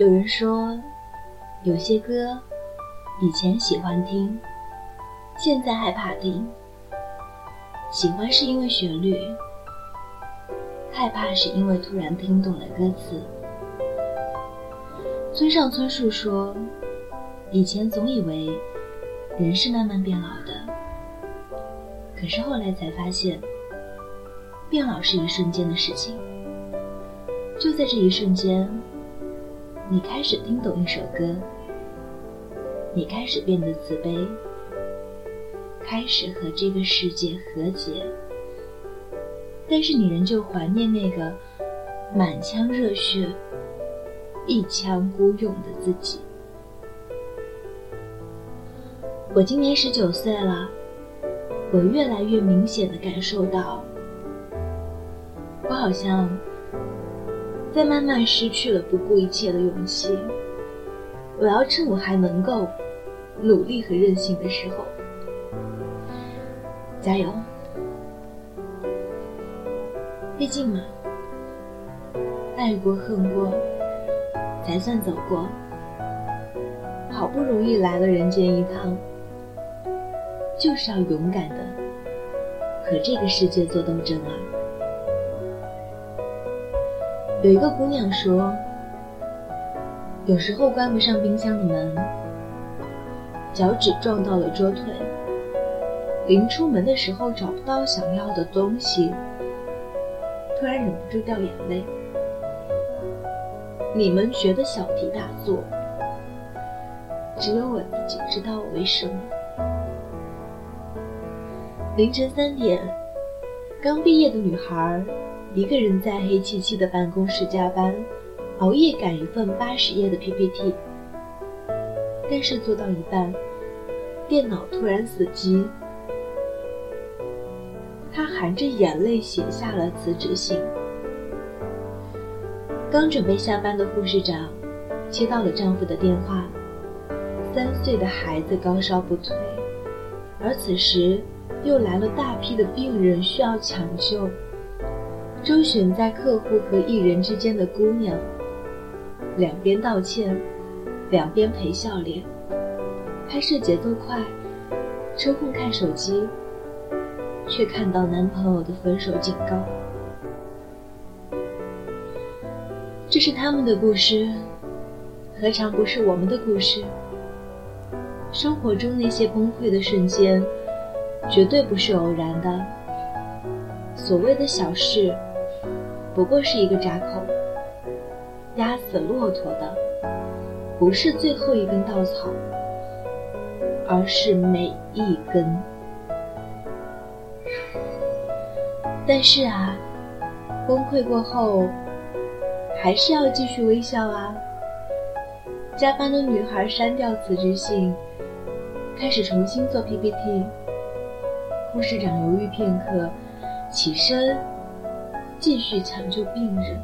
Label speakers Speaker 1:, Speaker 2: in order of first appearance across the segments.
Speaker 1: 有人说，有些歌以前喜欢听，现在害怕听。喜欢是因为旋律，害怕是因为突然听懂了歌词。村上春树说，以前总以为人是慢慢变老的，可是后来才发现，变老是一瞬间的事情。就在这一瞬间，你开始听懂一首歌，你开始变得慈悲。开始和这个世界和解，但是你仍旧怀念那个满腔热血、一腔孤勇的自己。我今年十九岁了，我越来越明显的感受到，我好像在慢慢失去了不顾一切的勇气。我要趁我还能够努力和任性的时候。加油！毕竟嘛，爱过恨过，才算走过。好不容易来了人间一趟，就是要勇敢的和这个世界做斗争啊！有一个姑娘说，有时候关不上冰箱的门，脚趾撞到了桌腿。临出门的时候找不到想要的东西，突然忍不住掉眼泪。你们觉得小题大做，只有我自己知道为什么。凌晨三点，刚毕业的女孩一个人在黑漆漆的办公室加班，熬夜赶一份八十页的 PPT，但是做到一半，电脑突然死机。她含着眼泪写下了辞职信。刚准备下班的护士长接到了丈夫的电话，三岁的孩子高烧不退，而此时又来了大批的病人需要抢救。周旋在客户和艺人之间的姑娘，两边道歉，两边陪笑脸，拍摄节奏快，抽空看手机。却看到男朋友的分手警告。这是他们的故事，何尝不是我们的故事？生活中那些崩溃的瞬间，绝对不是偶然的。所谓的小事，不过是一个闸口。压死骆驼的，不是最后一根稻草，而是每一根。但是啊，崩溃过后，还是要继续微笑啊。加班的女孩删掉辞职信，开始重新做 PPT。护士长犹豫片刻，起身继续抢救病人。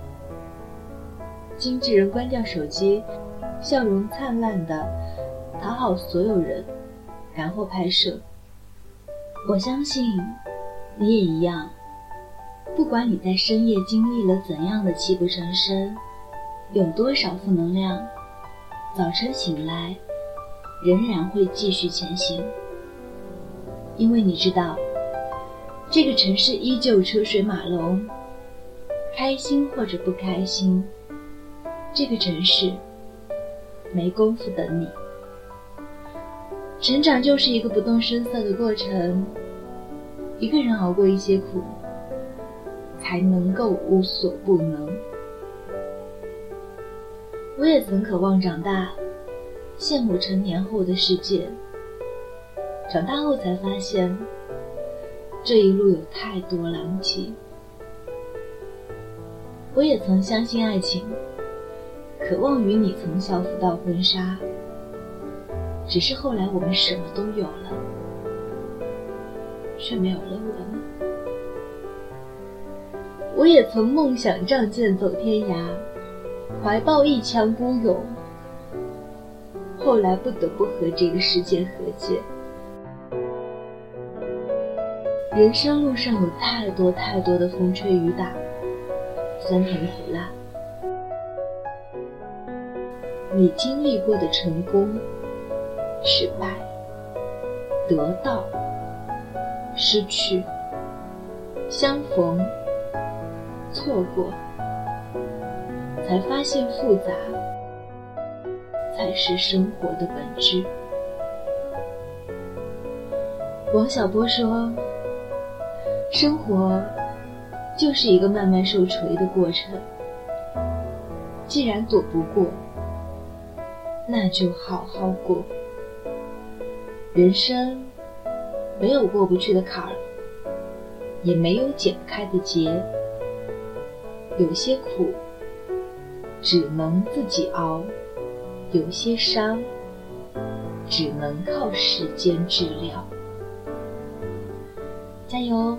Speaker 1: 经纪人关掉手机，笑容灿烂的讨好所有人，然后拍摄。我相信你也一样。不管你在深夜经历了怎样的泣不成声，有多少负能量，早晨醒来，仍然会继续前行。因为你知道，这个城市依旧车水马龙，开心或者不开心，这个城市没工夫等你。成长就是一个不动声色的过程，一个人熬过一些苦。才能够无所不能。我也曾渴望长大，羡慕成年后的世界。长大后才发现，这一路有太多狼藉。我也曾相信爱情，渴望与你从校服到婚纱。只是后来我们什么都有了，却没有了我们。我也曾梦想仗剑走天涯，怀抱一腔孤勇，后来不得不和这个世界和解。人生路上有太多太多的风吹雨打，酸甜苦辣。
Speaker 2: 你经历过的成功、失败、得到、失去、相逢、错过，才发现复杂才是生活的本质。王小波说：“生活就是一个慢慢受锤的过程。既然躲不过，那就好好过。人生没有过不去的坎儿，也没有解不开的结。有些苦只能自己熬，有些伤只能靠时间治疗。”加油！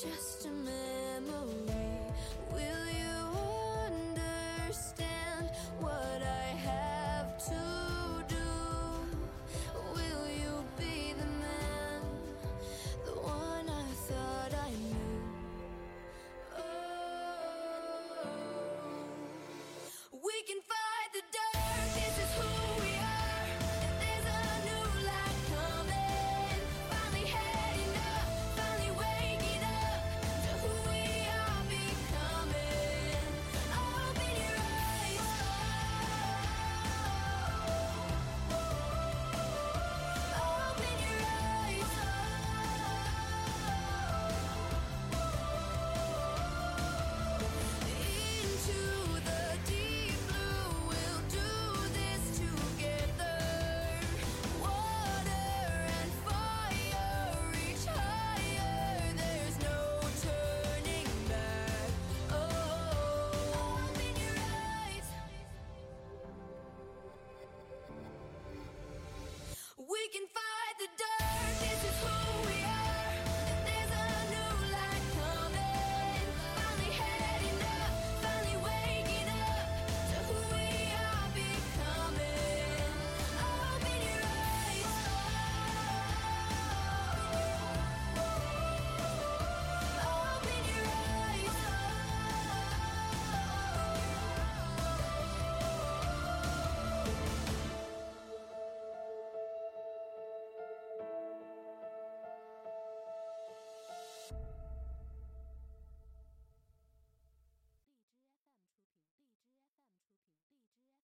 Speaker 3: just a minute.